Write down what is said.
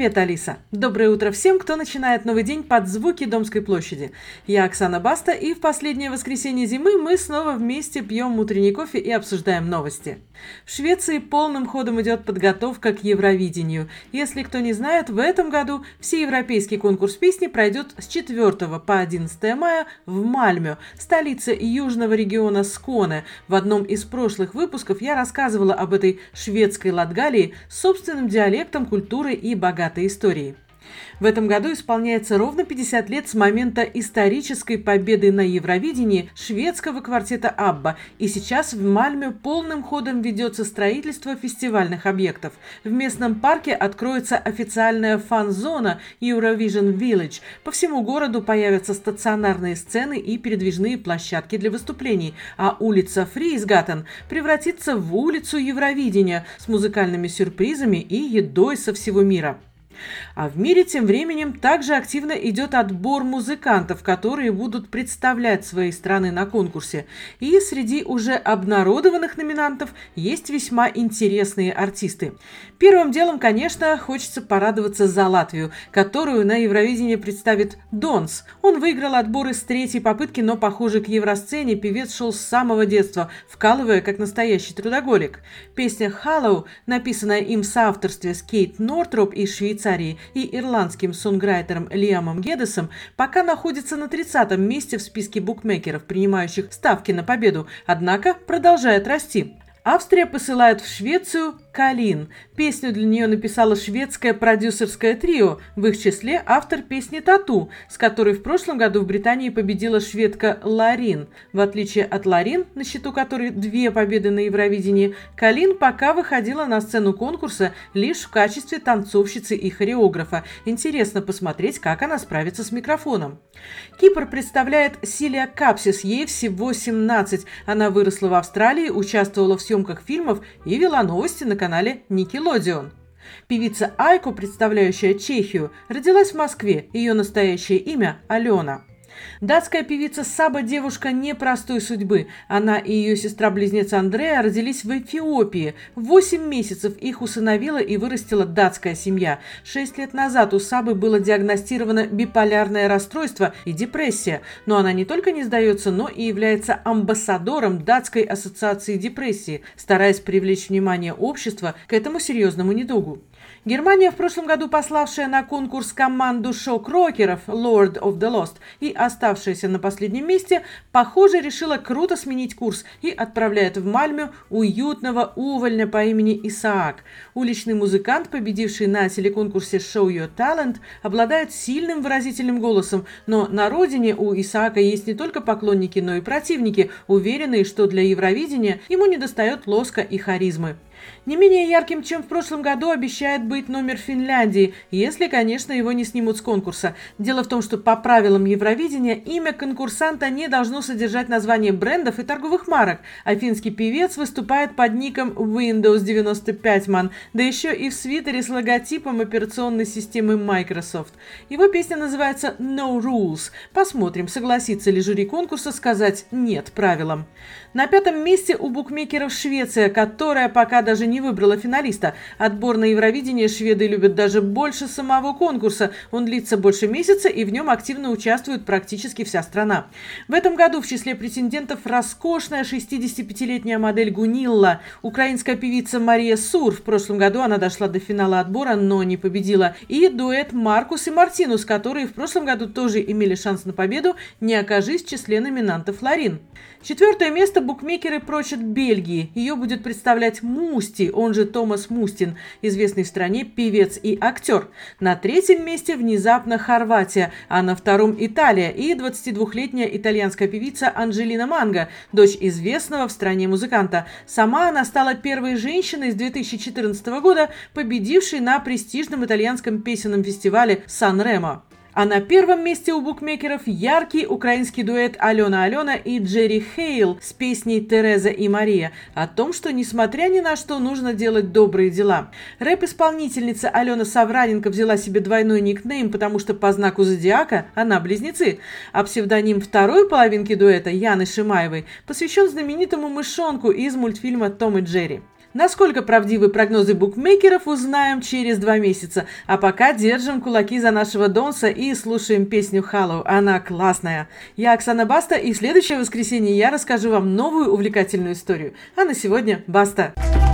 Привет, Алиса! Доброе утро всем, кто начинает новый день под звуки Домской площади. Я Оксана Баста, и в последнее воскресенье зимы мы снова вместе пьем утренний кофе и обсуждаем новости. В Швеции полным ходом идет подготовка к Евровидению. Если кто не знает, в этом году всеевропейский конкурс песни пройдет с 4 по 11 мая в Мальмё, столице южного региона Сконе. В одном из прошлых выпусков я рассказывала об этой шведской Латгалии с собственным диалектом, культурой и богатой историей. В этом году исполняется ровно 50 лет с момента исторической победы на Евровидении шведского квартета «Абба», и сейчас в Мальме полным ходом ведется строительство фестивальных объектов. В местном парке откроется официальная фан-зона Eurovision Village. По всему городу появятся стационарные сцены и передвижные площадки для выступлений, а улица Фризгаттен превратится в улицу Евровидения с музыкальными сюрпризами и едой со всего мира. А в мире тем временем также активно идет отбор музыкантов, которые будут представлять свои страны на конкурсе. И среди уже обнародованных номинантов есть весьма интересные артисты. Первым делом, конечно, хочется порадоваться за Латвию, которую на Евровидении представит Донс. Он выиграл отборы с третьей попытки, но, похоже, к евросцене певец шел с самого детства, вкалывая как настоящий трудоголик. Песня «Hallow», написанная им в соавторстве с Кейт Нортроп из Швейцарии, Швейцарии и ирландским сонграйтером Лиамом Гедесом пока находится на 30-м месте в списке букмекеров, принимающих ставки на победу, однако продолжает расти. Австрия посылает в Швецию «Калин». Песню для нее написала шведское продюсерское трио, в их числе автор песни «Тату», с которой в прошлом году в Британии победила шведка Ларин. В отличие от Ларин, на счету которой две победы на Евровидении, Калин пока выходила на сцену конкурса лишь в качестве танцовщицы и хореографа. Интересно посмотреть, как она справится с микрофоном. Кипр представляет Силия Капсис, ей всего 17. Она выросла в Австралии, участвовала в съемках фильмов и вела новости на канале Nickelodeon. Певица Айко, представляющая Чехию, родилась в Москве. Ее настоящее имя – Алена. Датская певица Саба – девушка непростой судьбы. Она и ее сестра-близнец Андрея родились в Эфиопии. Восемь месяцев их усыновила и вырастила датская семья. Шесть лет назад у Сабы было диагностировано биполярное расстройство и депрессия. Но она не только не сдается, но и является амбассадором датской ассоциации депрессии, стараясь привлечь внимание общества к этому серьезному недугу. Германия в прошлом году пославшая на конкурс команду шок-рокеров Lord of the Lost и оставшаяся на последнем месте, похоже, решила круто сменить курс и отправляет в Мальмю уютного увольня по имени Исаак. Уличный музыкант, победивший на телеконкурсе Show Your Talent, обладает сильным выразительным голосом, но на родине у Исаака есть не только поклонники, но и противники, уверенные, что для Евровидения ему недостает лоска и харизмы. Не менее ярким, чем в прошлом году, обещает быть номер Финляндии, если, конечно, его не снимут с конкурса. Дело в том, что по правилам Евровидения имя конкурсанта не должно содержать название брендов и торговых марок, а финский певец выступает под ником Windows 95 Man, да еще и в свитере с логотипом операционной системы Microsoft. Его песня называется No Rules. Посмотрим, согласится ли жюри конкурса сказать «нет» правилам. На пятом месте у букмекеров Швеция, которая пока даже не выбрала финалиста. Отбор на Евровидение шведы любят даже больше самого конкурса. Он длится больше месяца, и в нем активно участвует практически вся страна. В этом году в числе претендентов роскошная 65-летняя модель Гунилла, украинская певица Мария Сур. В прошлом году она дошла до финала отбора, но не победила. И дуэт Маркус и Мартинус, которые в прошлом году тоже имели шанс на победу, не окажись в числе номинантов Ларин. Четвертое место букмекеры прочат Бельгии. Ее будет представлять Мусти, он же Томас Мустин, известный в стране певец и актер. На третьем месте внезапно Хорватия, а на втором Италия и 22-летняя итальянская певица Анджелина Манго, дочь известного в стране музыканта. Сама она стала первой женщиной с 2014 года, победившей на престижном итальянском песенном фестивале Сан-Ремо. А на первом месте у букмекеров яркий украинский дуэт Алена Алена и Джерри Хейл с песней «Тереза и Мария» о том, что, несмотря ни на что, нужно делать добрые дела. Рэп-исполнительница Алена Савраненко взяла себе двойной никнейм, потому что по знаку зодиака она близнецы, а псевдоним второй половинки дуэта Яны Шимаевой посвящен знаменитому мышонку из мультфильма «Том и Джерри». Насколько правдивы прогнозы букмекеров, узнаем через два месяца. А пока держим кулаки за нашего Донса и слушаем песню «Халлоу». Она классная. Я Оксана Баста, и в следующее воскресенье я расскажу вам новую увлекательную историю. А на сегодня баста! Баста!